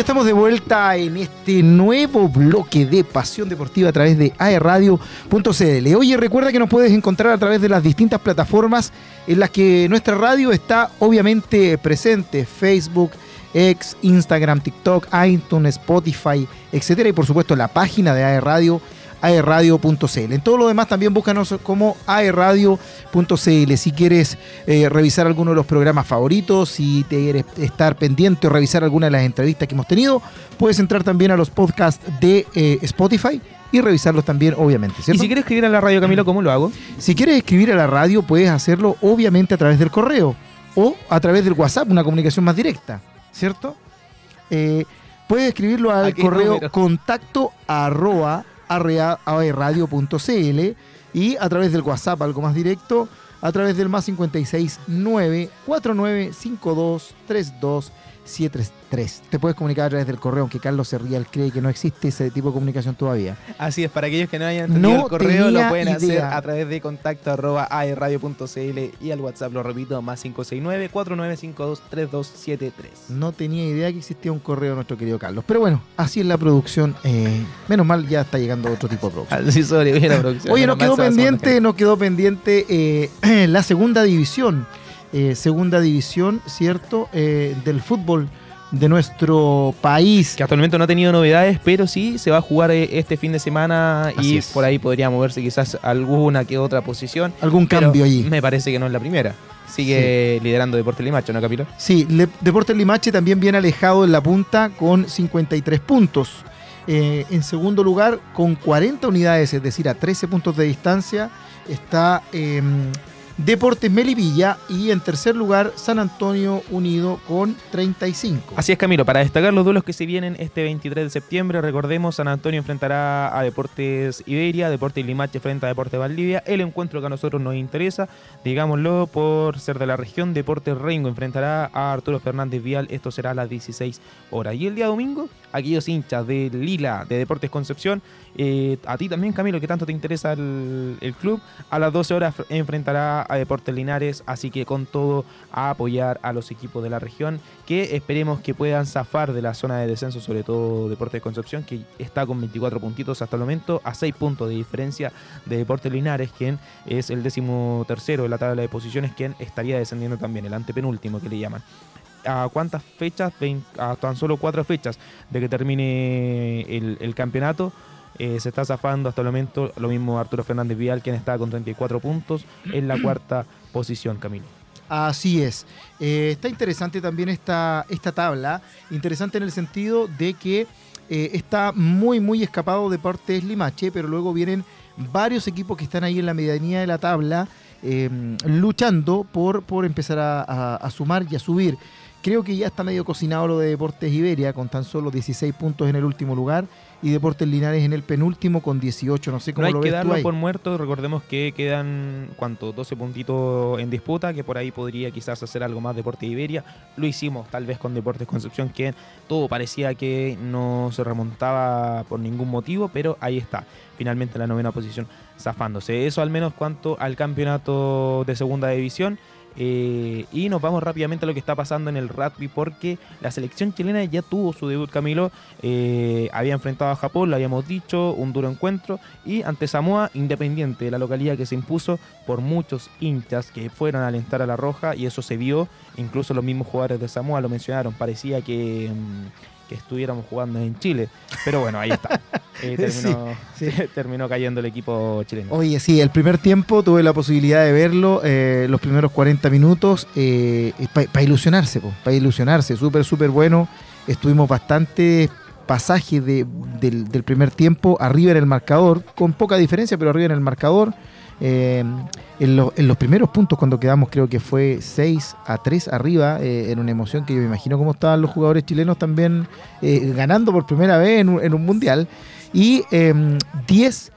Estamos de vuelta en este nuevo bloque de Pasión Deportiva a través de aerradio.cl. Oye, recuerda que nos puedes encontrar a través de las distintas plataformas en las que nuestra radio está obviamente presente: Facebook, X, Instagram, TikTok, iTunes, Spotify, etcétera. Y por supuesto la página de aerradio aerradio.cl. En todo lo demás también búscanos como aerradio.cl. Si quieres eh, revisar alguno de los programas favoritos, si te quieres estar pendiente o revisar alguna de las entrevistas que hemos tenido, puedes entrar también a los podcasts de eh, Spotify y revisarlos también, obviamente. Y si quieres escribir a la radio, Camilo, ¿cómo lo hago? Si quieres escribir a la radio, puedes hacerlo obviamente a través del correo o a través del WhatsApp, una comunicación más directa, ¿cierto? Eh, puedes escribirlo al correo contacto arroba radio.cl y a través del WhatsApp, algo más directo, a través del más 569 4952 32 733. Te puedes comunicar a través del correo, aunque Carlos Serrial cree que no existe ese tipo de comunicación todavía. Así es, para aquellos que no hayan entendido el correo, lo pueden hacer a través de contacto arroba aerradio.cl y al WhatsApp, lo repito, más 569-4952-3273. No tenía idea que existía un correo nuestro querido Carlos. Pero bueno, así es la producción. Eh, menos mal ya está llegando otro tipo de producción. Así la producción. Oye, nos quedó, pendiente, nos quedó pendiente, eh, la segunda división. Eh, segunda división, ¿cierto? Eh, del fútbol de nuestro país. Que hasta el momento no ha tenido novedades, pero sí se va a jugar eh, este fin de semana y por ahí podría moverse quizás alguna que otra posición. Algún cambio allí. Me parece que no es la primera. Sigue liderando Deportes Limache, ¿no, Capilo? Sí, Deportes Limache también viene alejado en la punta con 53 puntos. en segundo lugar, con 40 unidades, es decir, a 13 puntos de distancia, está em, Deportes Melipilla y en tercer lugar San Antonio Unido con 35. Así es Camilo, para destacar los duelos que se vienen este 23 de septiembre, recordemos San Antonio enfrentará a Deportes Iberia, Deportes Limache frente a Deportes Valdivia, el encuentro que a nosotros nos interesa, digámoslo por ser de la región, Deportes Rengo enfrentará a Arturo Fernández Vial, esto será a las 16 horas. Y el día domingo, aquellos hinchas de Lila, de Deportes Concepción, eh, a ti también Camilo, que tanto te interesa el, club, a las 12 horas enfrentará a Deportes Linares, así que con todo a apoyar a los equipos de la región que esperemos que puedan zafar de la zona de descenso, sobre todo Deportes de Concepción, que está con 24 puntitos hasta el momento, a 6 puntos de diferencia de Deportes Linares, quien es el décimo tercero de la tabla de posiciones, quien estaría descendiendo también, el antepenúltimo que le llaman a cuántas fechas, a tan solo cuatro fechas de que termine el, campeonato. Eh, se está zafando hasta el momento lo mismo Arturo Fernández Vial, quien está con 34 puntos en la cuarta posición, Camilo. Así es. Eh, está interesante también esta, esta tabla, interesante en el sentido de que eh, está muy, muy escapado de parte Limache, pero luego vienen varios equipos que están ahí en la medianía de la tabla, luchando por, por empezar a, sumar y a subir. Creo que ya está medio cocinado lo de Deportes Iberia, con tan solo 16 puntos en el último lugar y Deportes Linares en el penúltimo con 18. No sé cómo no hay que darlo por muerto. Recordemos que quedan, ¿cuánto? 12 puntitos en disputa, que por ahí podría quizás hacer algo más Deportes Iberia. Lo hicimos tal vez con Deportes Concepción, que todo parecía que no se remontaba por ningún motivo, pero ahí está. Finalmente la novena posición zafándose. Eso al menos cuanto al campeonato de segunda división. Eh, y nos vamos rápidamente a lo que está pasando en el rugby porque la selección chilena ya tuvo su debut, Camilo. Eh, había enfrentado a Japón, lo habíamos dicho, un duro encuentro. Y ante Samoa, independiente de la localidad que se impuso por muchos hinchas que fueron a alentar a la roja y eso se vio. Incluso los mismos jugadores de Samoa lo mencionaron. Parecía que... Mm, que estuviéramos jugando en Chile. Pero bueno, ahí está. Eh, terminó, cayendo el equipo chileno. Oye, sí, el primer tiempo tuve la posibilidad de verlo, eh, los primeros 40 minutos, eh, para ilusionarse, para ilusionarse, súper, súper bueno. Estuvimos bastante pasaje del, del, primer tiempo arriba en el marcador, con poca diferencia, pero arriba en el marcador. Eh, en, los primeros puntos, cuando quedamos, creo que fue 6 a 3 arriba, eh, en una emoción que yo me imagino cómo estaban los jugadores chilenos también eh, ganando por primera vez en un, en un mundial. Y 10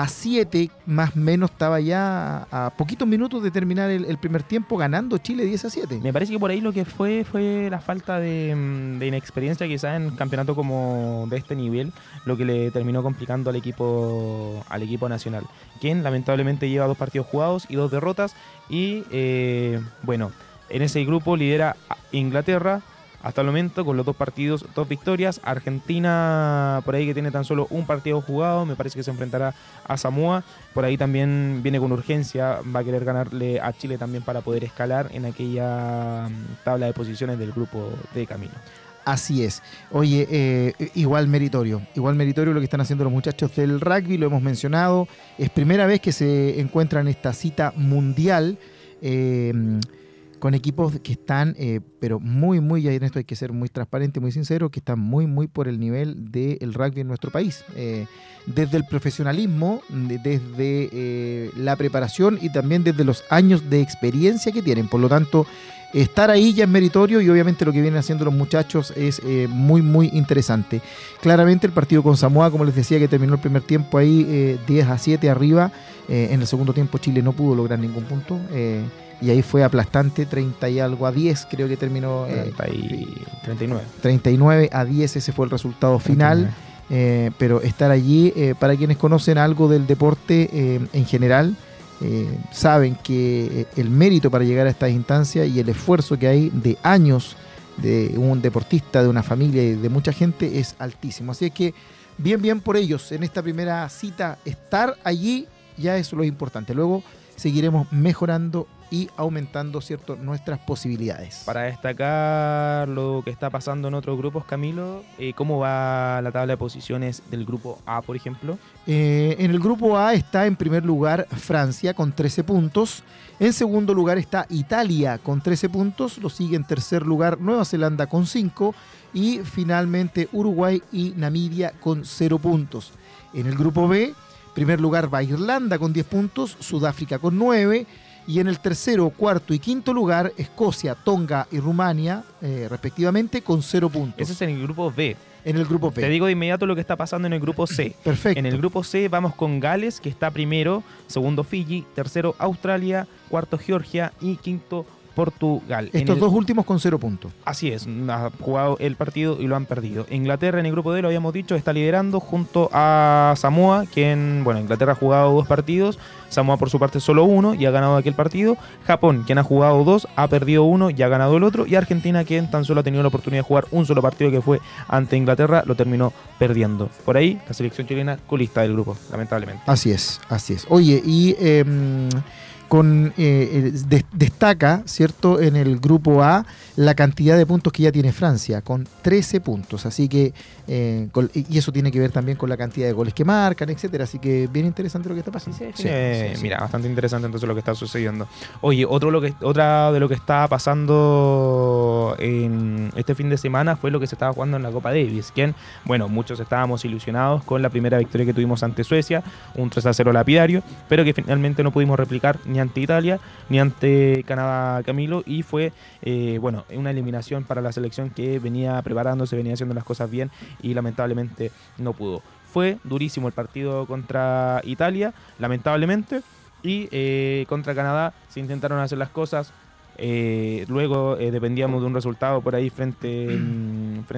a 7 más o menos estaba ya a, poquitos minutos de terminar el, primer tiempo ganando Chile 10 a 7. Me parece que por ahí lo que fue fue la falta de, mm, inexperiencia quizás en campeonato como de este nivel, lo que le terminó complicando al equipo al equipo nacional, quien lamentablemente lleva dos partidos jugados y dos derrotas y eh, bueno, en ese grupo lidera Inglaterra, hasta el momento con los dos partidos, dos victorias. Argentina, por ahí que tiene tan solo un partido jugado, me parece que se enfrentará a Samoa. Por ahí también viene con urgencia, va a querer ganarle a Chile también para poder escalar en aquella mm, tabla de posiciones del grupo de camino. Así es. Oye, eh, igual meritorio. Igual meritorio lo que están haciendo los muchachos del rugby, lo hemos mencionado. Es primera vez que se encuentran en esta cita mundial. Eh, con equipos que están, eh, pero muy, muy, y en esto hay que ser muy transparente, muy sincero, que están muy, muy por el nivel del rugby en nuestro país. Eh, desde el profesionalismo, desde eh, la preparación y también desde los años de experiencia que tienen. Por lo tanto, estar ahí ya es meritorio y obviamente lo que vienen haciendo los muchachos es muy, muy interesante. Claramente el partido con Samoa, como les decía, que terminó el primer tiempo ahí 10 a 7 arriba. en el segundo tiempo Chile no pudo lograr ningún punto y ahí fue aplastante, 30 y algo a 10, creo que terminó. 39. 39 a 10, ese fue el resultado final. Eh, pero estar allí, eh, para quienes conocen algo del deporte eh, en general, saben que el mérito para llegar a estas instancias y el esfuerzo que hay de años de un deportista, de una familia y de mucha gente es altísimo. Así es que bien, bien por ellos en esta primera cita, estar allí ya es lo importante. Luego seguiremos mejorando y aumentando cierto, nuestras posibilidades. Para destacar lo que está pasando en otros grupos, Camilo, eh, ¿cómo va la tabla de posiciones del grupo A, por ejemplo? Eh, en el grupo A está en primer lugar Francia con 13 puntos. En segundo lugar está Italia con 13 puntos. Lo sigue en tercer lugar Nueva Zelanda con 5. Y finalmente Uruguay y Namibia con 0 puntos. En el grupo B, primer lugar va Irlanda con 10 puntos, Sudáfrica con 9, y en el tercero, cuarto y quinto lugar, Escocia, Tonga y Rumania, eh, respectivamente, con cero puntos. Ese es en el grupo B. En el grupo B. Te digo de inmediato lo que está pasando en el grupo C. Perfecto. En el grupo C vamos con Gales, que está primero, segundo Fiji, tercero Australia, cuarto Georgia y quinto Portugal. Estos dos últimos con cero puntos. Así es, ha jugado el partido y lo han perdido. Inglaterra en el grupo D, lo habíamos dicho, está liderando junto a Samoa, quien, bueno, Inglaterra ha jugado dos partidos, Samoa por su parte solo uno y ha ganado aquel partido. Japón, quien ha jugado dos, ha perdido uno y ha ganado el otro. Y Argentina, quien tan solo ha tenido la oportunidad de jugar un solo partido que fue ante Inglaterra, lo terminó perdiendo. Por ahí, la selección chilena colista del grupo, lamentablemente. Así es, así es. Oye, y... Em, con, eh, destaca, ¿cierto?, en el grupo A la cantidad de puntos que ya tiene Francia, con 13 puntos. Así que, eh, y eso tiene que ver también con la cantidad de goles que marcan, etcétera. Así que bien interesante lo que está pasando. Sí, mira, bastante interesante entonces lo que está sucediendo. Oye, otro lo que, otra de lo que está pasando en este fin de semana fue lo que se estaba jugando en la Copa Davis. Quien, bueno, muchos estábamos ilusionados con la primera victoria que tuvimos ante Suecia, un 3 a 0 lapidario, pero que finalmente no pudimos replicar ni ante Italia ni ante Canadá Camilo y fue eh, bueno una eliminación para la selección que venía preparándose, venía haciendo las cosas bien y lamentablemente no pudo. Fue durísimo el partido contra Italia, lamentablemente, y eh, contra Canadá se intentaron hacer las cosas, eh, luego dependíamos de un resultado por ahí frente,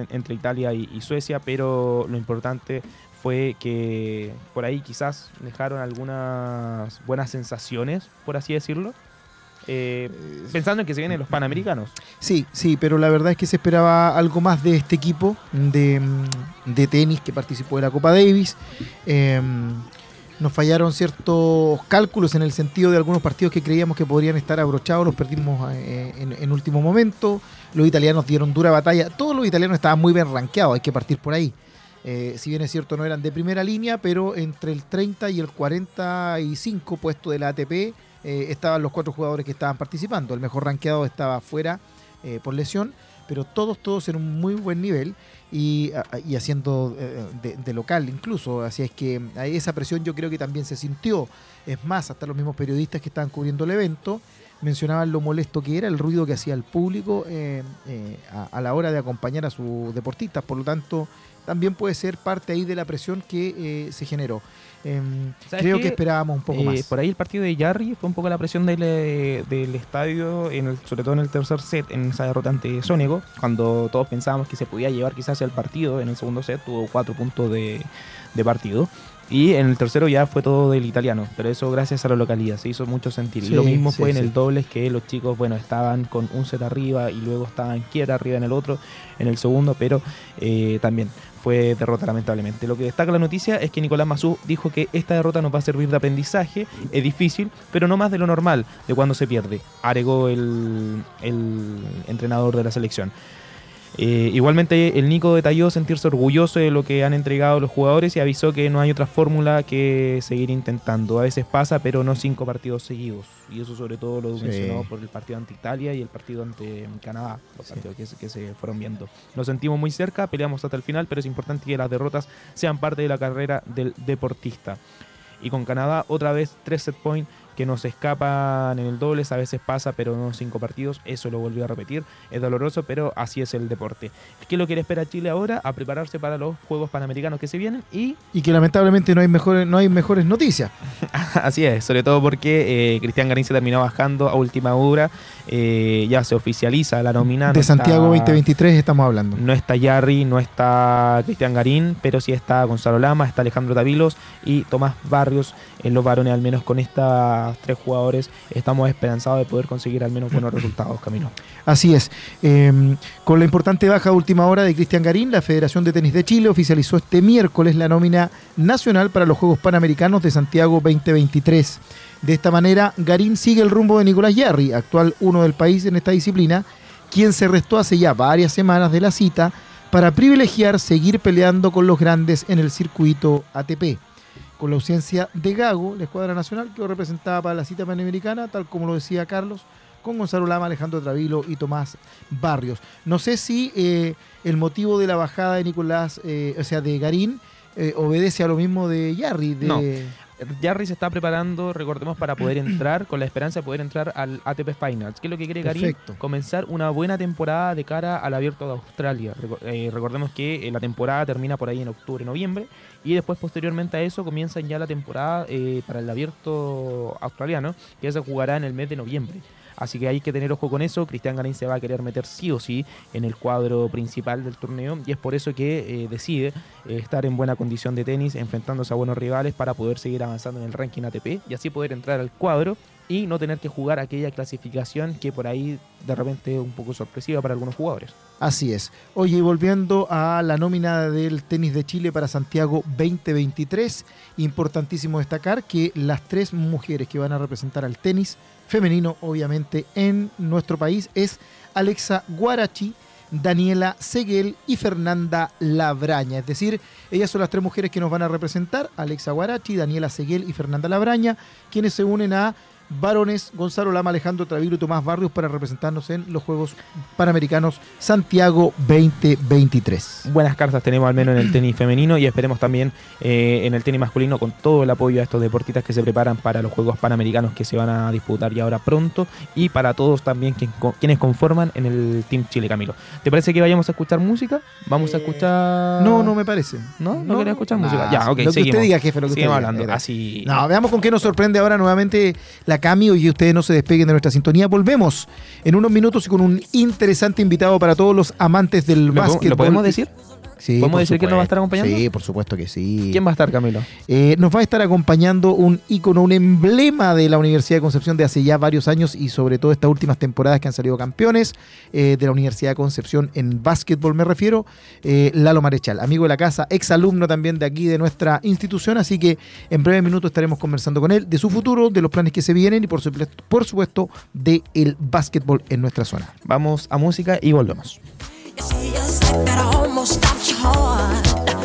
entre Italia y, Suecia, pero lo importante fue que por ahí quizás dejaron algunas buenas sensaciones, por así decirlo. Eh, pensando en que se vienen los Panamericanos. Sí, sí, pero la verdad es que se esperaba algo más de este equipo de, tenis que participó en la Copa Davis. Em, nos fallaron ciertos cálculos en el sentido de algunos partidos que creíamos que podrían estar abrochados, los perdimos eh, en, en, último momento. Los italianos dieron dura batalla. Todos los italianos estaban muy bien rankeados, hay que partir por ahí. Eh, si bien es cierto, no eran de primera línea, pero entre el 30 y el 45 puesto de la ATP eh, estaban los cuatro jugadores que estaban participando. El mejor rankeado estaba fuera eh, por lesión, pero todos, todos en un muy buen nivel y, haciendo de, local incluso. Así es que esa presión yo creo que también se sintió. Es más, hasta los mismos periodistas que estaban cubriendo el evento mencionaban lo molesto que era, el ruido que hacía el público a, a, la hora de acompañar a sus deportistas. Por lo tanto, también puede ser parte ahí de la presión que eh, se generó. Em, creo que esperábamos un poco eh, más. Por ahí el partido de Jarry fue un poco la presión del, eh, del estadio, en el, sobre todo en el tercer set, en esa derrota ante Sónico, cuando todos pensábamos que se podía llevar quizás el partido en el segundo set, tuvo cuatro puntos de, de partido. Y en el tercero ya fue todo del italiano, pero eso gracias a la localidad, se hizo mucho sentir. y lo Sí, mismo sí, fue en sí. el dobles, que los chicos, bueno, estaban con un set arriba y luego estaban quiera arriba en el otro, en el segundo, pero eh, también fue derrota lamentablemente. Lo que destaca la noticia es que Nicolás Mazú dijo que esta derrota nos va a servir de aprendizaje, es difícil, pero no más de lo normal, de cuando se pierde, agregó el, el entrenador de la selección. Eh, igualmente el Nico detalló sentirse orgulloso de lo que han entregado los jugadores y avisó que no hay otra fórmula que seguir intentando. A veces pasa, pero no cinco partidos seguidos. Y eso sobre todo lo Sí. mencionó por el partido ante Italia y el partido ante Canadá, los partidos que, se- que se fueron viendo. Nos sentimos muy cerca, peleamos hasta el final, pero es importante que las derrotas sean parte de la carrera del deportista. Y con Canadá otra vez tres set point que nos escapan en el dobles, a veces pasa, pero no cinco partidos, eso lo volvió a repetir, es doloroso, pero así es el deporte. ¿Qué es lo que le espera a Chile ahora? A prepararse para los Juegos Panamericanos que se vienen y Y que lamentablemente no hay mejores, no hay mejores noticias. así es, sobre todo porque eh, Cristian Garín se terminó bajando a última hora, eh, ya se oficializa la nómina. no de Santiago está- 2023 estamos hablando. No está Yarri, no está Cristian Garín, pero sí está Gonzalo Lama, está Alejandro Tavilos y Tomás Barrios en los varones, al menos con estos tres jugadores, estamos esperanzados de poder conseguir al menos buenos resultados, Camilo. Así es. Eh, con la importante baja de última hora de Cristian Garín, la Federación de Tenis de Chile oficializó este miércoles la nómina nacional para los Juegos Panamericanos de Santiago 2023. De esta manera, Garín sigue el rumbo de Nicolás Yarri, actual uno del país en esta disciplina, quien se restó hace ya varias semanas de la cita para privilegiar seguir peleando con los grandes en el circuito ATP. Con la ausencia de Gago, la escuadra nacional quedó representada para la cita panamericana, tal como lo decía Carlos, con Gonzalo Lama, Alejandro Travilo y Tomás Barrios. No sé si eh, el motivo de la bajada de Nicolás, eh, o sea, de Garín, eh, obedece a lo mismo de Yarri. No. Jarry se está preparando, recordemos, para poder entrar, con la esperanza de poder entrar al ATP Finals. ¿Qué es lo que quiere? Perfecto. Comenzar una buena temporada de cara al abierto de Australia. Eh, recordemos que eh, la temporada termina por ahí en octubre, noviembre, y después, posteriormente a eso, comienzan ya la temporada eh, para el abierto australiano, que se jugará en el mes de noviembre. Así que hay que tener ojo con eso. Cristian Garín se va a querer meter sí o sí en el cuadro principal del torneo y es por eso que eh, decide eh, estar en buena condición de tenis, enfrentándose a buenos rivales para poder seguir avanzando en el ranking ATP y así poder entrar al cuadro y no tener que jugar aquella clasificación que por ahí de repente es un poco sorpresiva para algunos jugadores. Así es. Oye, y volviendo a la nómina del tenis de Chile para Santiago 2023, importantísimo destacar que las tres mujeres que van a representar al tenis femenino, obviamente, en nuestro país es Alexa Guarachi, Daniela Seguel y Fernanda Labraña. Es decir, ellas son las tres mujeres que nos van a representar, Alexa Guarachi, Daniela Seguel y Fernanda Labraña, quienes se unen a varones Gonzalo Lama, Alejandro Travilo y Tomás Barrios para representarnos en los Juegos Panamericanos Santiago 2023. Buenas cartas tenemos al menos en el tenis femenino y esperemos también eh, en el tenis masculino con todo el apoyo a estos deportistas que se preparan para los Juegos Panamericanos que se van a disputar ya ahora pronto y para todos también quien- quienes conforman en el Team Chile, Camilo. ¿Te parece que vayamos a escuchar música? Vamos a Eh, escuchar... No, no me parece. ¿No? ¿No querés escuchar música? Ya, ok, Lo que usted diga, jefe, lo que usted diga. hablando. Era. Así... No, veamos con qué nos sorprende ahora nuevamente la Cami y ustedes no se despeguen de nuestra sintonía. Volvemos en unos minutos y con un interesante invitado para todos los amantes del ¿Lo, po- básquetbol. ¿Lo podemos decir? Sí, ¿Podemos decir quién nos va a estar acompañando? Sí, por supuesto que sí. ¿Quién va a estar, Camilo? Eh, nos va a estar acompañando un ícono, un emblema de la Universidad de Concepción de hace ya varios años y sobre todo estas últimas temporadas que han salido campeones eh, de la Universidad de Concepción en básquetbol, me refiero, eh, Lalo Marechal, amigo de la casa, ex alumno también de aquí de nuestra institución, así que en breve minuto estaremos conversando con él de su futuro, de los planes que se vienen y por supuesto, por supuesto de el básquetbol en nuestra zona. Vamos a música y volvemos. It's a like that I almost stopped your heart.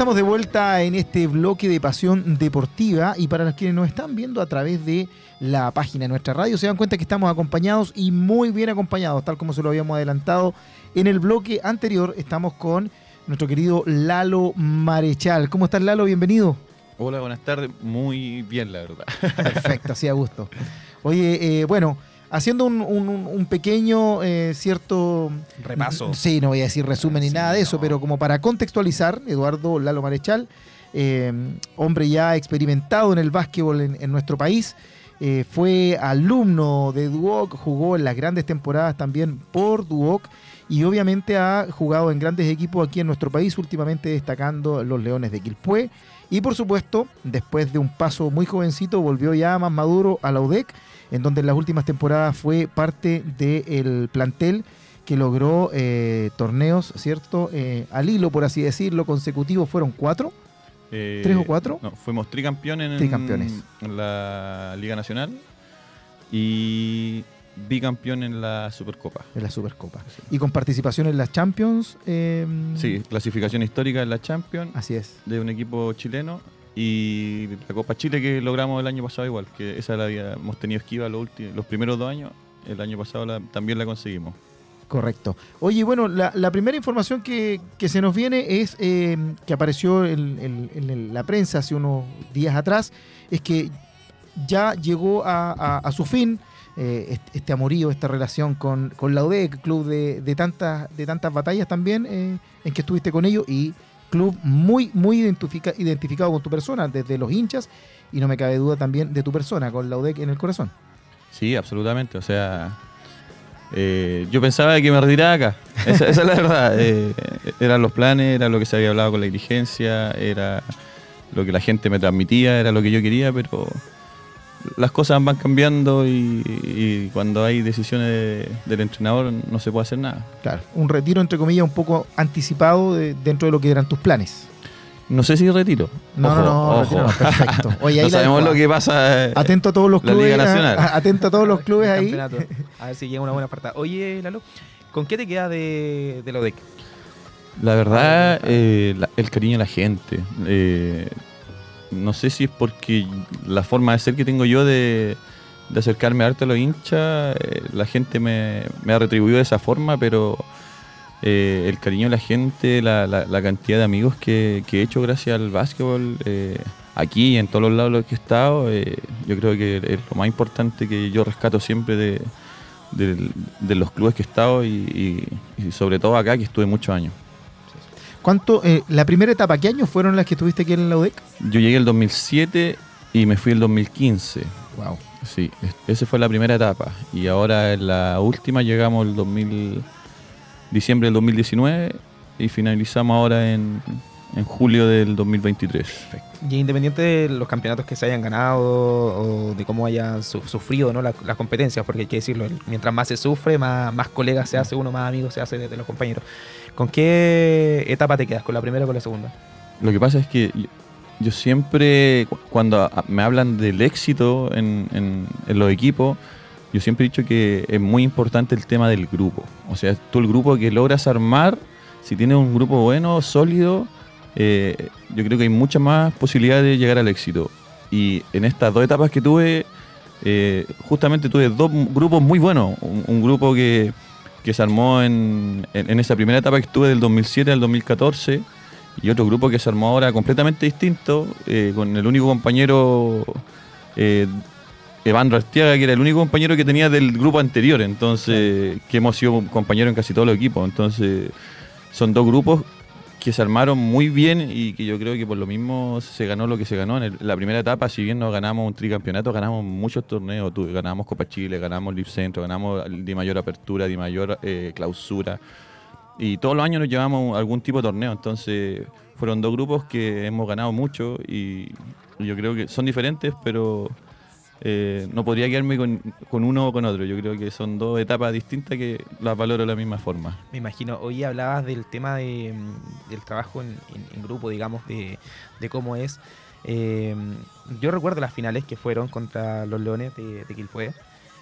Estamos de vuelta en este bloque de Pasión Deportiva y para los quienes nos están viendo a través de la página de nuestra radio se dan cuenta que estamos acompañados y muy bien acompañados, tal como se lo habíamos adelantado en el bloque anterior. Estamos con nuestro querido Lalo Marechal. ¿Cómo estás Lalo? Bienvenido. Hola, buenas tardes. Muy bien, la verdad. Perfecto, así a gusto. Oye, eh, bueno, haciendo un, un- un pequeño eh, cierto Repaso. Sí, no voy a decir resumen ni nada de eso, no. pero como para contextualizar, Eduardo Lalo Marechal, eh, hombre ya experimentado en el básquetbol en, en nuestro país, eh, fue alumno de Duoc, jugó en las grandes temporadas también por Duoc y obviamente ha jugado en grandes equipos aquí en nuestro país, últimamente destacando los Leones de Quilpué. Y por supuesto, después de un paso muy jovencito, volvió ya más maduro a la UDEC, en donde en las últimas temporadas fue parte del plantel que logró eh, torneos, ¿cierto? Eh, al hilo, por así decirlo, consecutivos, fueron cuatro. Eh, ¿Tres o cuatro? No, fuimos tricampeones en, Tricampeones. en la Liga Nacional y bicampeón en la Supercopa. en la Supercopa. Y con participación en las Champions. eh, Sí, clasificación histórica en la Champions Así es. de un equipo chileno y la Copa Chile que logramos el año pasado igual, que esa la habíamos tenido esquiva los, últimos, los primeros dos años, el año pasado la- también la conseguimos. Correcto. Oye, bueno, la, la primera información que, que se nos viene es eh, que apareció en, en- la prensa hace unos días atrás, es que ya llegó a, a- a su fin eh, este, amorío, esta relación con, con la UDEC, club de, de tantas, de tantas batallas también eh, en que estuviste con ellos y club muy, muy identifica- identificado con tu persona, desde los hinchas y no me cabe duda también de tu persona, con la UDEC en el corazón. Sí, absolutamente. O sea, eh, yo pensaba que me retiraba acá. Esa, esa es la verdad. Eran los planes, era lo que se había hablado con la dirigencia, era lo que la gente me transmitía, era lo que yo quería, pero las cosas van cambiando y, y cuando hay decisiones de- del entrenador no se puede hacer nada. Claro, un retiro entre comillas un poco anticipado de- dentro de lo que eran tus planes. No sé si retiro. No, Ojo, no, no, ojo. retiro no, perfecto. Oye, ahí no la sabemos dejo, lo que pasa. eh, Atento a todos los La clubes. Liga ah, Nacional. Atento a todos los clubes El ahí. campeonato. A ver si llega una buena oferta. Oye, Lalo, ¿con qué te queda de, de lo de La verdad, eh, la- el cariño de la gente. Eh, no sé si es porque la forma de ser que tengo yo de, acercarme harto a los hinchas, eh, la gente me, ha retribuido de esa forma, pero eh, el cariño de la gente, la, cantidad de amigos que, he hecho gracias al básquetbol, eh, aquí y en todos los lados que he estado, yo creo que es lo más importante que yo rescato siempre de, los clubes que he estado y- y sobre todo acá que estuve muchos años. ¿Cuánto, eh, la primera etapa, qué años fueron las que estuviste aquí en la UDEC? Yo llegué el 2007 y me fui el 2015. Wow. Sí, es- esa fue la primera etapa. Y ahora en la última llegamos el 2000, diciembre del 2019 y finalizamos ahora en, en julio del 2023. Y independiente de los campeonatos que se hayan ganado o de cómo hayan su- sufrido ¿no? la- las competencias, porque hay que decirlo, mientras más se sufre, más, más colegas se hace uno, más amigos se hace de, de los compañeros. ¿Con qué etapa te quedas? ¿Con la primera o con la segunda? Lo que pasa es que yo, siempre, cu- cuando a- me hablan del éxito en, los equipos, yo siempre he dicho que es muy importante el tema del grupo. O sea, tú el grupo que logras armar, si tienes un grupo bueno, sólido, eh, yo creo que hay muchas más posibilidades de llegar al éxito. Y en estas dos etapas que tuve, eh, justamente tuve dos grupos muy buenos. Un grupo que, que se armó en, en- en esa primera etapa que estuve del 2007 al 2014 y otro grupo que se armó ahora completamente distinto, eh, con el único compañero, eh, Evandro Artiaga, que era el único compañero que tenía del grupo anterior, entonces, que hemos sido compañeros en casi todos los equipos. Entonces, son dos grupos que se armaron muy bien y que yo creo que por lo mismo se ganó lo que se ganó. En el- la primera etapa, si bien no ganamos un tricampeonato, ganamos muchos torneos. Ganamos Copa Chile, ganamos Live Centro, ganamos de mayor apertura, de mayor eh, clausura. Y todos los años nos llevamos algún tipo de torneo. Entonces, fueron dos grupos que hemos ganado mucho y yo creo que son diferentes, pero eh, no podría quedarme con, con uno o con otro. Yo creo que son dos etapas distintas que las valoro de la misma forma. Me imagino, hoy hablabas del tema de, mm, del trabajo en, grupo, digamos, de, de cómo es. Eh, yo recuerdo las finales que fueron contra los Leones de, de Quilpué,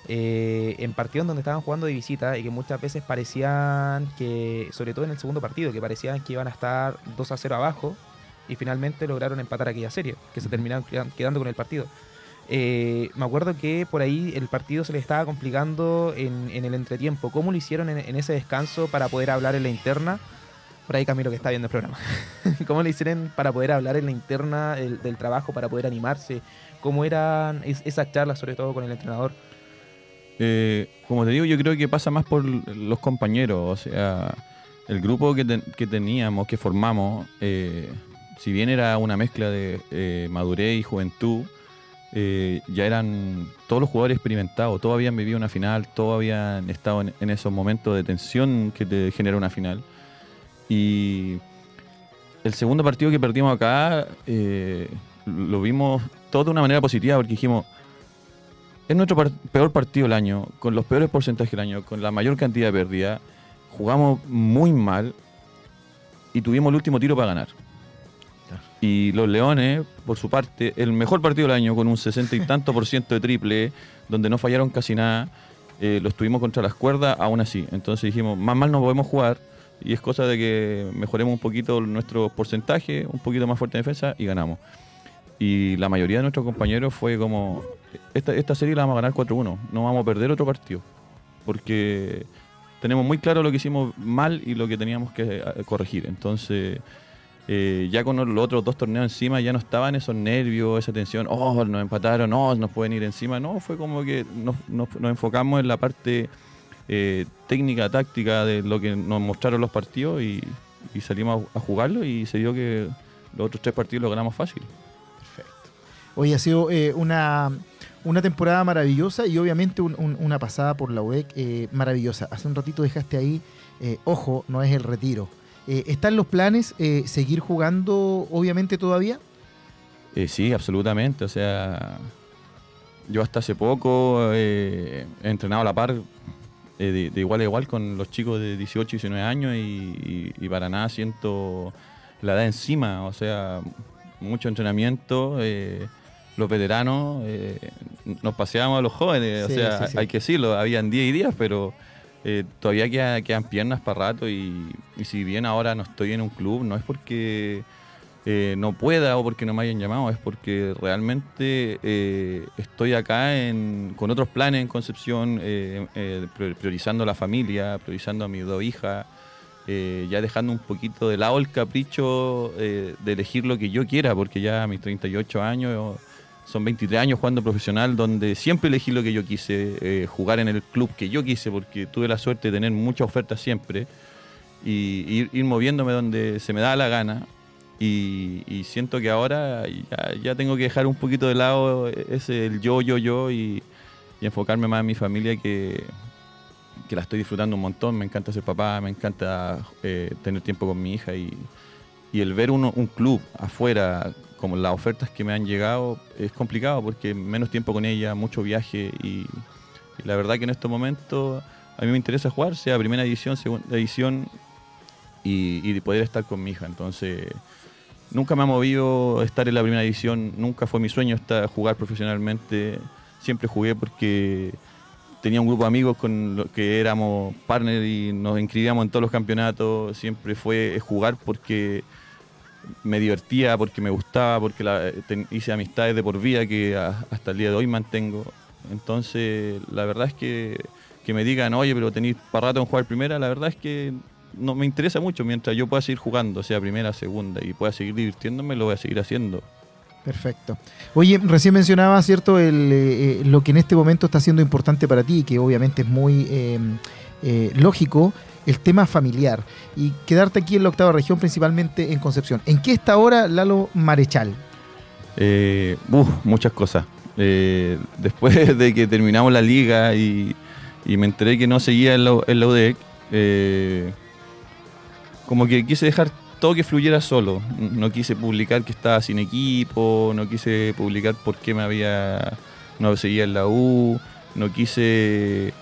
eh, en partidos donde estaban jugando de visita y que muchas veces parecían que, sobre todo en el segundo partido, que parecían que iban a estar 2 a 0 abajo y finalmente lograron empatar aquella serie, que se terminaron quedan- quedando con el partido. Eh, me acuerdo que por ahí el partido se le estaba complicando en, el entretiempo. ¿Cómo lo hicieron en, ese descanso para poder hablar en la interna? Por ahí Camilo que está viendo el programa. ¿Cómo lo hicieron para poder hablar en la interna del, trabajo, para poder animarse? ¿Cómo eran es- esas charlas, sobre todo con el entrenador? Eh, como te digo, yo creo que pasa más por los compañeros. O sea, el grupo que teníamos, que formamos, eh, si bien era una mezcla de eh, madurez y juventud, eh, ya eran todos los jugadores experimentados, todos habían vivido una final, todos habían estado en, esos momentos de tensión que te genera una final. Y el segundo partido que perdimos acá eh, lo vimos todo de una manera positiva porque dijimos, es nuestro peor partido del año, con los peores porcentajes del año, con la mayor cantidad de pérdidas. Jugamos muy mal y tuvimos el último tiro para ganar. Y los Leones, por su parte, el mejor partido del año, con un 60 y tanto por ciento de triple, donde no fallaron casi nada, eh, los tuvimos contra las cuerdas, aún así. Entonces dijimos, más mal no podemos jugar, y es cosa de que mejoremos un poquito nuestro porcentaje, un poquito más fuerte en defensa, y ganamos. Y la mayoría de nuestros compañeros fue como, esta, esta serie la vamos a ganar 4-1, no vamos a perder otro partido. Porque tenemos muy claro lo que hicimos mal y lo que teníamos que eh, corregir. Entonces, eh, ya con los otros dos torneos encima ya no estaban esos nervios, esa tensión, oh, nos empataron, oh, nos pueden ir encima. No, fue como que nos, nos- enfocamos en la parte eh, técnica, táctica de lo que nos mostraron los partidos y, salimos a, jugarlo y se dio que los otros tres partidos los ganamos fácil. Hoy ha sido eh, una, una temporada maravillosa y obviamente un- un- una pasada por la UEC maravillosa. Hace un ratito dejaste ahí, ojo, no es el retiro. Eh, ¿Están los planes eh, seguir jugando, obviamente, todavía? Eh, sí, absolutamente. O sea, yo hasta hace poco eh, he entrenado a la par de, de igual a igual con los chicos de 18 y 19 años y, y- y para nada siento la edad encima, o sea, mucho entrenamiento. los veteranos nos paseábamos a los jóvenes, Sí, o sea, sí, sí. hay que decirlo, habían 10 y días, pero eh, todavía queda- quedan piernas para rato y, si bien ahora no estoy en un club, no es porque eh, no pueda o porque no me hayan llamado, es porque realmente eh, estoy acá en- con otros planes en Concepción, prior- priorizando la familia, priorizando a mis dos hijas, ya dejando un poquito de lado el capricho de elegir lo que yo quiera, porque ya a mis 38 años son 23 años jugando profesional, donde siempre elegí lo que yo quise, eh, jugar en el club que yo quise, porque tuve la suerte de tener muchas ofertas siempre y ir, moviéndome donde se me da la gana. Y, siento que ahora ya, tengo que dejar un poquito de lado ese el yo, yo, yo y, y enfocarme más en mi familia que, que la estoy disfrutando un montón. Me encanta ser papá, me encanta eh, tener tiempo con mi hija y, y el ver uno, un club afuera, como las ofertas que me han llegado, es complicado porque menos tiempo con ella, mucho viaje y, la verdad que en estos momentos a mí me interesa jugar, sea primera edición, segunda edición y, y de poder estar con mi hija. Entonces, nunca me ha movido estar en la primera edición, nunca fue mi sueño estar, jugar profesionalmente. Siempre jugué porque tenía un grupo de amigos con los que éramos partners y nos inscribíamos en todos los campeonatos. Siempre fue jugar porque me divertía, porque me gustaba, porque la- ten- hice amistades de por vida que hasta el día de hoy mantengo. Entonces, la verdad es que, que me digan, oye, pero tenéis para rato en jugar primera, la verdad es que no me interesa mucho. Mientras yo pueda seguir jugando, sea primera, segunda, y pueda seguir divirtiéndome, lo voy a seguir haciendo. Perfecto. Oye, recién mencionaba, ¿cierto?, eh, eh, lo que en este momento está siendo importante para ti, que obviamente es muy eh, eh, lógico, el tema familiar. Y quedarte aquí en la octava región, principalmente en Concepción. ¿En qué está ahora Lalo Marechal? Eh, muchas cosas. Eh, después de que terminamos la liga y, me enteré que no seguía en la, en la UDEC, eh, como que quise dejar todo que fluyera solo. No quise publicar que estaba sin equipo, no quise publicar por qué me había no seguía en la U, no quise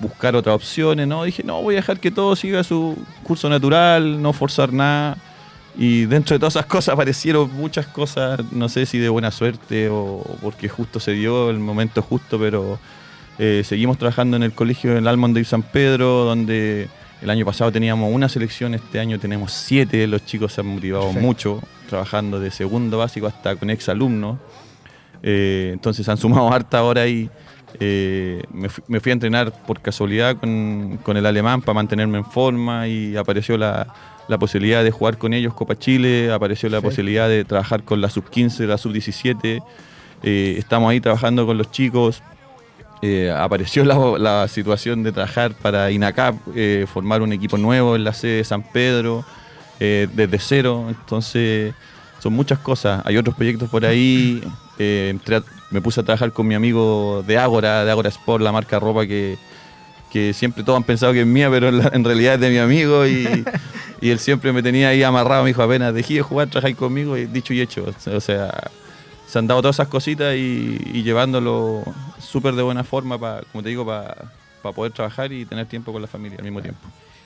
buscar otras opciones, no, dije, no, voy a dejar que todo siga su curso natural, no forzar nada. Y dentro de todas esas cosas aparecieron muchas cosas, no sé si de buena suerte o porque justo se dio el momento justo, pero eh, seguimos trabajando en el colegio del Almond de San Pedro, donde el año pasado teníamos una selección, este año tenemos siete, los chicos se han motivado Perfecto. mucho, trabajando de segundo básico hasta con ex alumnos. Eh, entonces han sumado harta hora y eh, me, fui, me fui a entrenar por casualidad con, con el alemán para mantenerme en forma y apareció la, la posibilidad de jugar con ellos Copa Chile, apareció la Perfecto. posibilidad de trabajar con la sub-15, la sub-17. eh, estamos ahí trabajando con los chicos. Eh, apareció la, la situación de trabajar para INACAP, eh, formar un equipo nuevo en la sede de San Pedro, desde cero. Entonces, son muchas cosas. Hay otros proyectos por ahí. Eh, entré a- me puse a trabajar con mi amigo de Ágora, de Ágora Sport, la marca ropa que, que siempre todos han pensado que es mía, pero en, la- en realidad es de mi amigo. Y, y él siempre me tenía ahí amarrado. Me dijo, apenas dejé de jugar, trabajáis conmigo. Y dicho y hecho. O sea, se han dado todas esas cositas y, y llevándolo súper de buena forma, para como te digo, para poder trabajar y tener tiempo con la familia al mismo tiempo.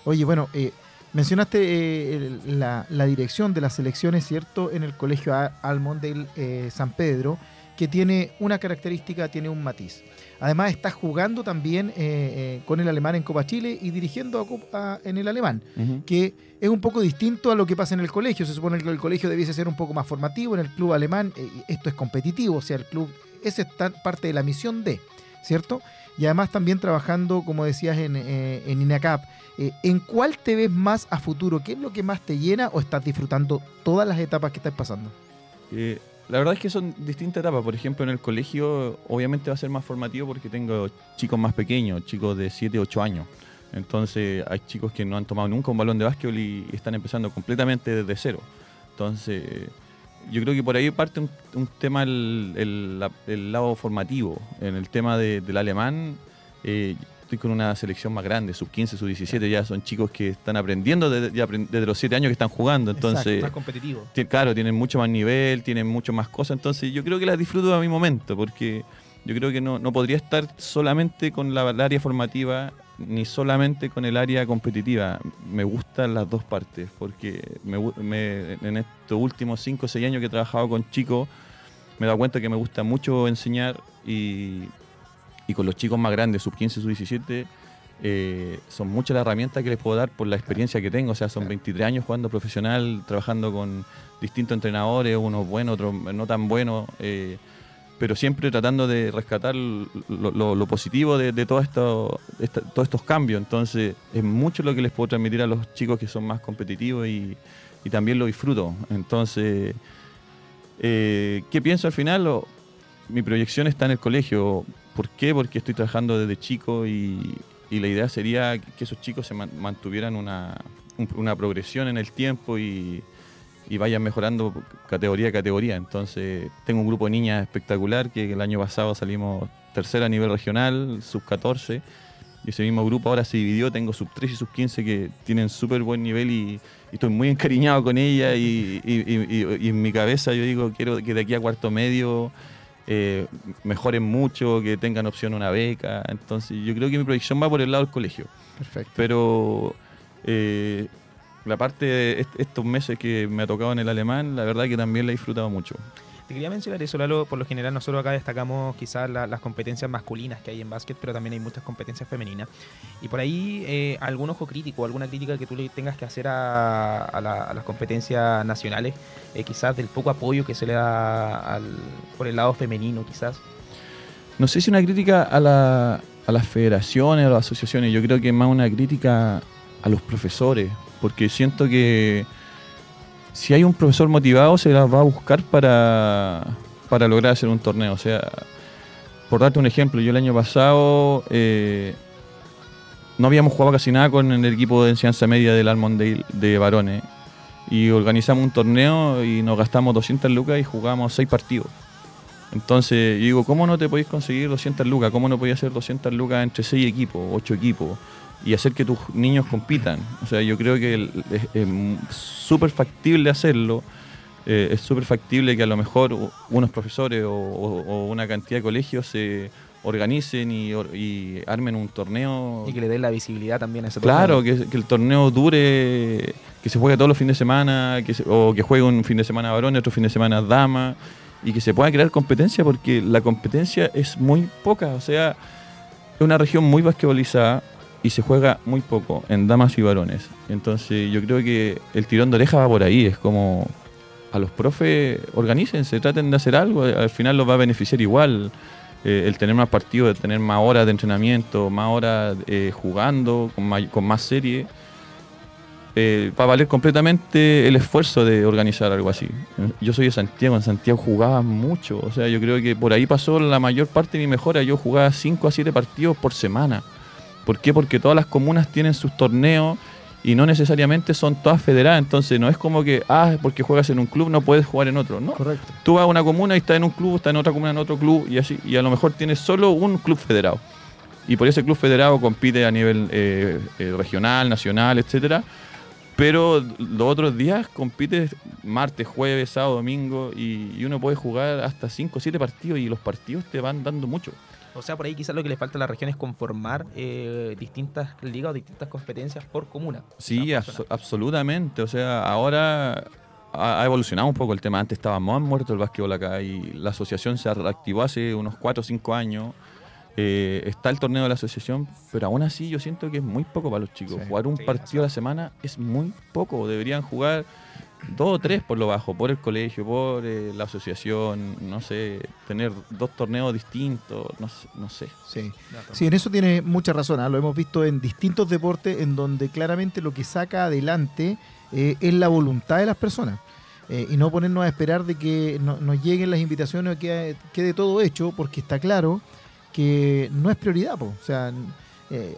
Oye, bueno, eh, mencionaste eh, la, la dirección de las selecciones, ¿cierto?, en el colegio A- Almond del eh, San Pedro, que tiene una característica, tiene un matiz. Además, está jugando también eh, eh, con el alemán en Copa Chile y dirigiendo a Copa- en el alemán, que es un poco distinto a lo que pasa en el colegio. Se supone que el colegio debiese ser un poco más formativo, en el club alemán eh, esto es competitivo, o sea, el club, esa es tan- parte de la misión de, ¿cierto? Y además también trabajando, como decías, en, eh, en INACAP. Eh, ¿En cuál te ves más a futuro? ¿Qué es lo que más te llena o estás disfrutando todas las etapas que estás pasando? La verdad es que son distintas etapas. Por ejemplo, en el colegio obviamente va a ser más formativo porque tengo chicos más pequeños, chicos de 7, 8 años. Entonces hay chicos que no han tomado nunca un balón de básquetbol y están empezando completamente desde cero. Entonces yo creo que por ahí parte un, un tema el, el- el lado formativo. En el tema de- del alemán, eh, estoy con una selección más grande, sub 15, sub 17, ya son chicos que están aprendiendo desde, desde los 7 años que están jugando. Entonces, Más competitivo. Claro, tienen mucho más nivel, tienen mucho más cosas, entonces yo creo que las disfruto a mi momento, porque Yo creo que no, no podría estar solamente con la, el área formativa ni solamente con el área competitiva. Me gustan las dos partes, porque me- en estos últimos 5 o 6 años que he trabajado con chicos, me he dado cuenta que me gusta mucho enseñar y, y con los chicos más grandes, sub 15, sub 17, eh, son muchas las herramientas que les puedo dar por la experiencia que tengo. O sea, son 23 años jugando profesional, trabajando con distintos entrenadores, unos buenos, otros no tan buenos, eh, pero siempre tratando de rescatar lo, lo- lo positivo de, de todo esto, esta- todos estos cambios. Entonces, es mucho lo que les puedo transmitir a los chicos que son más competitivos y, y también lo disfruto. Entonces, eh, ¿qué pienso al final? Mi proyección está en el colegio. ¿Por qué? Porque estoy trabajando desde chico y, la idea sería que esos chicos se man- mantuvieran una, un- una progresión en el tiempo y, vayan mejorando categoría a categoría. Entonces, tengo un grupo de niñas espectacular que el año pasado salimos tercera a nivel regional, sub 14. Y ese mismo grupo ahora se dividió, tengo sub 3 y sub 15 que tienen súper buen nivel y, estoy muy encariñado con ella y- y en mi cabeza yo digo, quiero que de aquí a cuarto medio eh, mejoren mucho, que tengan opción a una beca. Entonces yo creo que mi proyección va por el lado del colegio. Perfecto. Pero eh, la parte de est- estos meses que me ha tocado en el alemán, la verdad que también la he disfrutado mucho. Te quería mencionar eso, Lalo. Por lo general, nosotros acá destacamos quizás la- las competencias masculinas que hay en básquet, pero también hay muchas competencias femeninas. Y por ahí, eh, algún ojo crítico, alguna crítica que tú le tengas que hacer a, a la- a las competencias nacionales, eh, quizás del poco apoyo que se le da por el lado femenino, quizás. No sé si una crítica a, a las federaciones, a las asociaciones, yo creo que más una crítica a los profesores, porque siento que si hay un profesor motivado se las va a buscar para, para lograr hacer un torneo. O sea, por darte un ejemplo, yo el año pasado eh, no habíamos jugado casi nada con el equipo de enseñanza media del Almondale de varones y organizamos un torneo y nos gastamos 200 lucas y jugamos 6 partidos. Entonces, yo digo, ¿cómo no te podéis conseguir 200 lucas? ¿Cómo no podéis hacer 200 lucas entre 6 equipos, 8 equipos? Y hacer que tus niños compitan. O sea, yo creo que es, súper factible hacerlo. Eh, es súper factible que a lo mejor unos profesores o, una cantidad de colegios se organicen y, armen un torneo Y que le den la visibilidad también a ese Claro, torneo. que, que el torneo dure, que se juegue todos los fines de semana, que se- o que juegue un fin de semana varón y otro fin de semana dama, y que se pueda crear competencia, porque la competencia es muy poca, o sea, es una región muy basquetbolizada y se juega muy poco en damas y varones. Entonces yo creo que el tirón de oreja va por ahí, es como a los profes organícense, traten de hacer algo, al final los va a beneficiar igual. Eh, el tener más partidos, el tener más horas de entrenamiento, más horas eh, jugando, con, más serie, eh, va a valer completamente el esfuerzo de organizar algo así. Yo soy de Santiago, en Santiago jugaba mucho, o sea, yo creo que por ahí pasó la mayor parte de mi mejora, yo jugaba 5 a 7 partidos por semana. ¿Por qué? Porque todas las comunas tienen sus torneos y no necesariamente son todas federadas, entonces no es como que, ah, porque juegas en un club no puedes jugar en otro, no. Correcto. Tú vas a una comuna y estás en un club, estás en otra comuna en otro club y así, y a lo mejor tienes solo un club federado. Y por ese club federado compite a nivel eh, eh, regional, nacional, etcétera. Pero los otros días compites martes, jueves, sábado, domingo y, y uno puede jugar hasta 5 o 7 partidos y los partidos te van dando mucho. O sea, por ahí quizás lo que le falta a la región es conformar eh, distintas ligas o distintas competencias por comuna. Sí, abso- absolutamente. O sea, ahora ha, ha evolucionado un poco el tema. Antes estaba más muerto el básquetbol acá y la asociación se reactivó hace unos 4 o 5 años. Eh, está el torneo de la asociación, pero aún así yo siento que es muy poco para los chicos. Sí. Jugar un Sí, partido a la semana es muy poco. Deberían jugar dos o tres por lo bajo, por el colegio, por eh, la asociación, no sé, tener dos torneos distintos, no sé. No sé. Sí. Sí, en eso tiene mucha razón. ¿ah? Lo hemos visto en distintos deportes en donde claramente lo que saca adelante eh, es la voluntad de las personas. Eh, y no ponernos a esperar de que no- nos lleguen las invitaciones o que quede todo hecho, porque está claro que no es prioridad. po. O sea,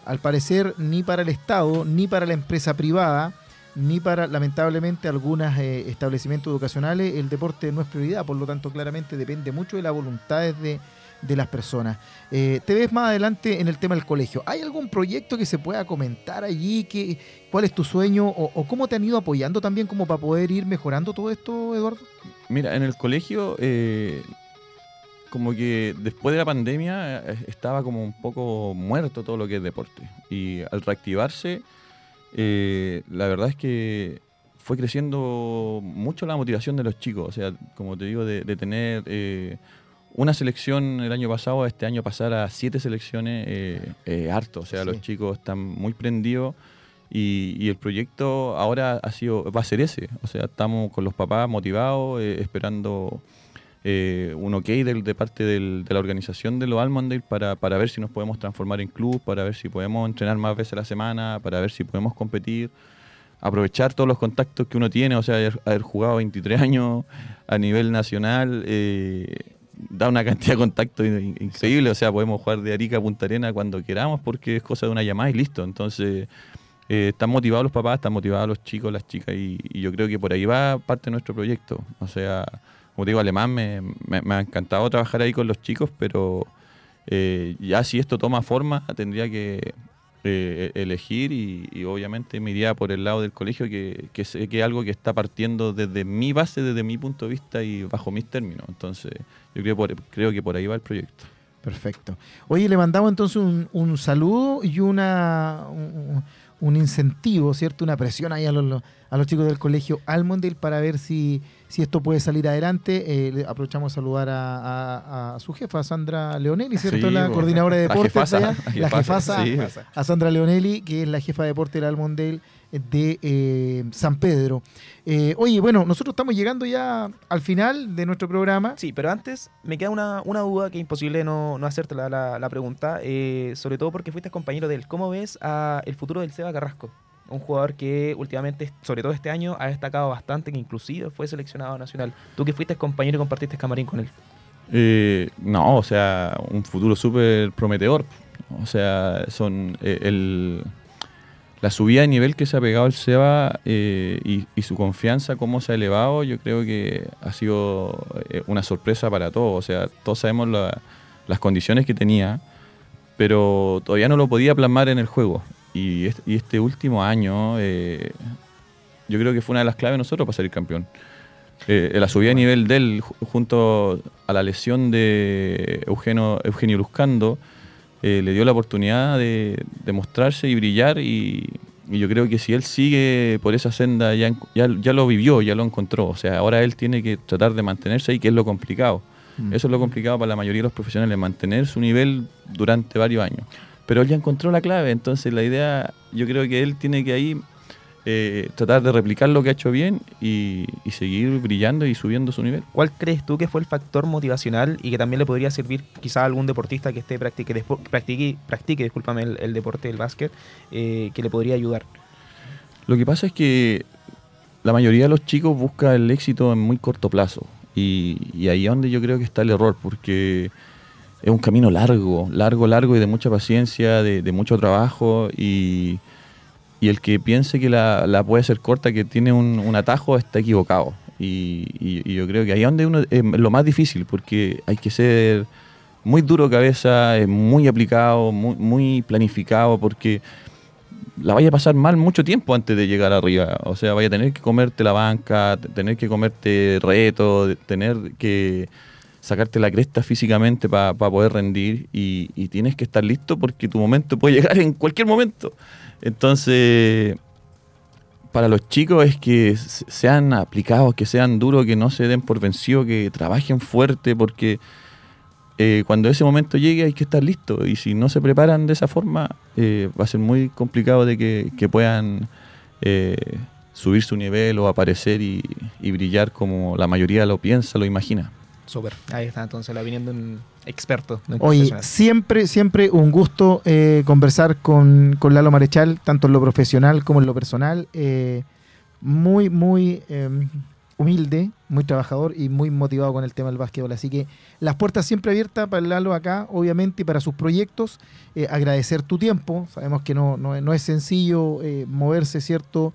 al parecer ni para el Estado, ni para la empresa privada, ni para, lamentablemente, algunos establecimientos educacionales, el deporte no es prioridad. Por lo tanto, claramente depende mucho de las voluntades de, de las personas. Eh, te ves más adelante en el tema del colegio. ¿Hay algún proyecto que se pueda comentar allí? ¿Qué, ¿Cuál es tu sueño? O, o cómo te han ido apoyando también como para poder ir mejorando todo esto, Eduardo? Mira, en el colegio, eh, como que después de la pandemia eh, estaba como un poco muerto todo lo que es deporte. Y al reactivarse, eh, la verdad es que fue creciendo mucho la motivación de los chicos. O sea, como te digo, de, de tener eh, una selección el año pasado, a este año pasar a siete selecciones, eh, eh, harto. O sea, Sí. los chicos están muy prendidos. Y, y el proyecto ahora ha sido, va a ser ese. O sea, estamos con los papás motivados, eh, esperando eh, un ok del- de parte del- de la organización de los Almondale para, para ver si nos podemos transformar en club, para ver si podemos entrenar más veces a la semana, para ver si podemos competir, aprovechar todos los contactos que uno tiene, o sea, haber, jugado 23 años a nivel nacional, eh, da una cantidad de contactos in- increíble, o sea, podemos jugar de Arica a Punta Arena cuando queramos porque es cosa de una llamada y listo, entonces... eh, están motivados los papás, están motivados los chicos, las chicas, y, y yo creo que por ahí va parte de nuestro proyecto. O sea, como te digo, alemán me, me- ha encantado trabajar ahí con los chicos, pero eh, ya si esto toma forma, tendría que eh, elegir y, obviamente me iría por el lado del colegio, que, que sé que es algo que está partiendo desde mi base, desde mi punto de vista y bajo mis términos. Entonces, yo creo, por- creo que por ahí va el proyecto. Perfecto. Oye, le mandamos entonces un, un saludo y una un, un incentivo, ¿cierto? Una presión ahí a los, a los chicos del colegio Almondale para ver si, si esto puede salir adelante. Eh, aprovechamos a saludar a, a- a su jefa, Sandra Leonelli, ¿cierto? Sí, la coordinadora de La deportes. jefasa, allá. la la jefasa, jefasa, sí. a Sandra Leonelli, que es la jefa de deporte del Almondale de eh, San Pedro. Eh, oye, bueno, nosotros estamos llegando ya al final de nuestro programa. Sí, pero antes me queda una, una duda que es imposible no, no hacerte la, la- la pregunta, eh, sobre todo porque fuiste compañero de él. ¿Cómo ves a el futuro del Seba Carrasco? Un jugador que últimamente, sobre todo este año, ha destacado bastante, que inclusive fue seleccionado nacional. Tú que fuiste compañero y compartiste camarín con él. Eh, no, o sea, un futuro súper prometedor. O sea, son eh, el, la subida de nivel que se ha pegado el Seba eh, y, su confianza, cómo se ha elevado, yo creo que ha sido eh, una sorpresa para todos. O sea, todos sabemos la- las condiciones que tenía, pero todavía no lo podía plasmar en el juego. Y, est- y este último año, eh, yo creo que fue una de las claves de nosotros para salir campeón. La subida de nivel de él ju- junto a la lesión de Eugenio, Eugenio Luzcando eh, le dio la oportunidad de, de mostrarse y brillar y, y yo creo que si él sigue por esa senda ya, ya, ya lo vivió, ya lo encontró. O sea, ahora él tiene que tratar de mantenerse ahí, que es lo complicado. Mm. Eso es lo complicado para la mayoría de los profesionales, mantener su nivel durante varios años. Pero él ya encontró la clave, entonces la idea, yo creo que él tiene que ahí eh, tratar de replicar lo que ha hecho bien y, y seguir brillando y subiendo su nivel. ¿Cuál crees tú que fue el factor motivacional y que también le podría servir quizá a algún deportista que esté practique, despo- practique, practique discúlpame, el, el deporte del básquet, eh, que le podría ayudar? Lo que pasa es que la mayoría de los chicos busca el éxito en muy corto plazo. Y, y ahí es donde yo creo que está el error, porque es un camino largo, largo, largo y de mucha paciencia, de, de mucho trabajo. Y, y el que piense que la, puede ser corta, que tiene un, atajo, está equivocado. Y, yo creo que ahí es donde uno es lo más difícil, porque hay que ser muy duro cabeza, muy aplicado, muy, muy planificado, porque la vaya a pasar mal mucho tiempo antes de llegar arriba. O sea, vaya a tener que comerte la banca, tener que comerte retos, tener que sacarte la cresta físicamente para poder rendir y, tienes que estar listo porque tu momento puede llegar en cualquier momento. Entonces, para los chicos es que sean aplicados, que sean duros, que no se den por vencidos, que trabajen fuerte porque eh, cuando ese momento llegue hay que estar listo y si no se preparan de esa forma eh, va a ser muy complicado de que, puedan eh, subir su nivel o aparecer y brillar como la mayoría lo piensa, lo imagina. Súper. Ahí está entonces la opinión de un experto. de un Oye, siempre, siempre un gusto eh, conversar con, con Lalo Marechal, tanto en lo profesional como en lo personal. Eh, muy, muy eh, humilde, muy trabajador y muy motivado con el tema del básquetbol. Así que las puertas siempre abiertas para Lalo acá, obviamente, y para sus proyectos. Eh, agradecer tu tiempo. Sabemos que no, no, no es sencillo moverse, ¿cierto?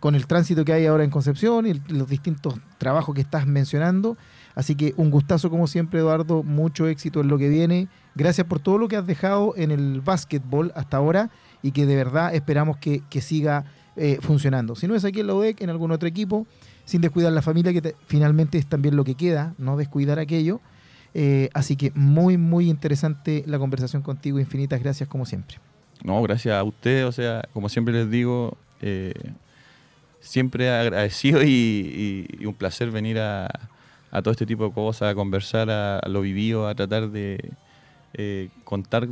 Con el tránsito que hay ahora en Concepción y los distintos trabajos que estás mencionando. Así que un gustazo como siempre, Eduardo. Mucho éxito en lo que viene. Gracias por todo lo que has dejado en el básquetbol hasta ahora y que de verdad esperamos que, que siga eh, funcionando. Si no es aquí en la UDEC, en algún otro equipo, sin descuidar la familia, que te- finalmente es también lo que queda, no descuidar aquello. Eh, así que muy, muy interesante la conversación contigo. Infinitas gracias como siempre. No, gracias a ustedes, o sea, como siempre les digo, eh, siempre agradecido y un placer venir a, a todo este tipo de cosas, a conversar, a, a lo vivido, a tratar de eh, contar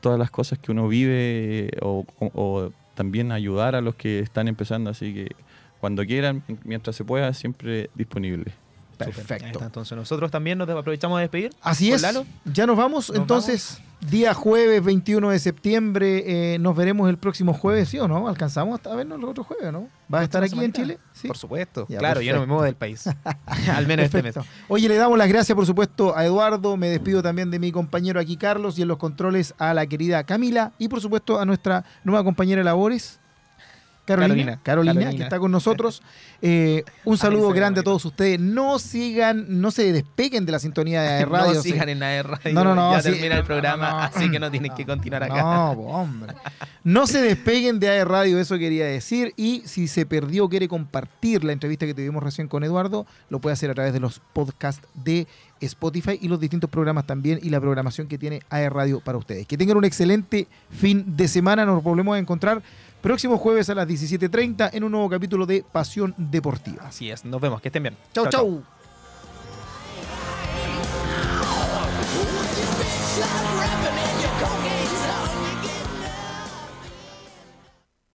todas las cosas que uno vive eh, o, o también ayudar a los que están empezando, así que cuando quieran, mientras se pueda, siempre disponible. Perfecto. Entonces nosotros también nos aprovechamos de despedir. Así es. Lalo. Ya nos vamos. Nos Entonces, día jueves 21 de septiembre. eh, nos veremos el próximo jueves, ¿sí o no? ¿Alcanzamos a vernos el otro jueves, no? ¿Vas a estar aquí en Chile? Sí. Por supuesto. Ya, claro, yo no me muevo del país. Al menos este mes. Perfecto. Oye, le damos las gracias, por supuesto, a Eduardo. Me despido también de mi compañero aquí, Carlos, y en los controles a la querida Camila. Y, por supuesto, a nuestra nueva compañera labores, Carolina. Carolina. Carolina, Carolina. que está con nosotros. Eh, un saludo grande a todos ustedes. No sigan, no se despeguen de la sintonía de radio. no sigan en la de radio. No, no, no, Ya sí. termina el programa, No, no, no. así que no tienen que continuar acá. No, hombre. No se despeguen de AE Radio, eso quería decir. Y si se perdió, quiere compartir la entrevista que tuvimos recién con Eduardo, lo puede hacer a través de los podcasts de Spotify y los distintos programas también y la programación que tiene AE Radio para ustedes. Que tengan un excelente fin de semana. Nos volvemos a encontrar próximo jueves a las 17.30 en un nuevo capítulo de Pasión Deportiva. Así es, nos vemos, que estén bien. chau. chau.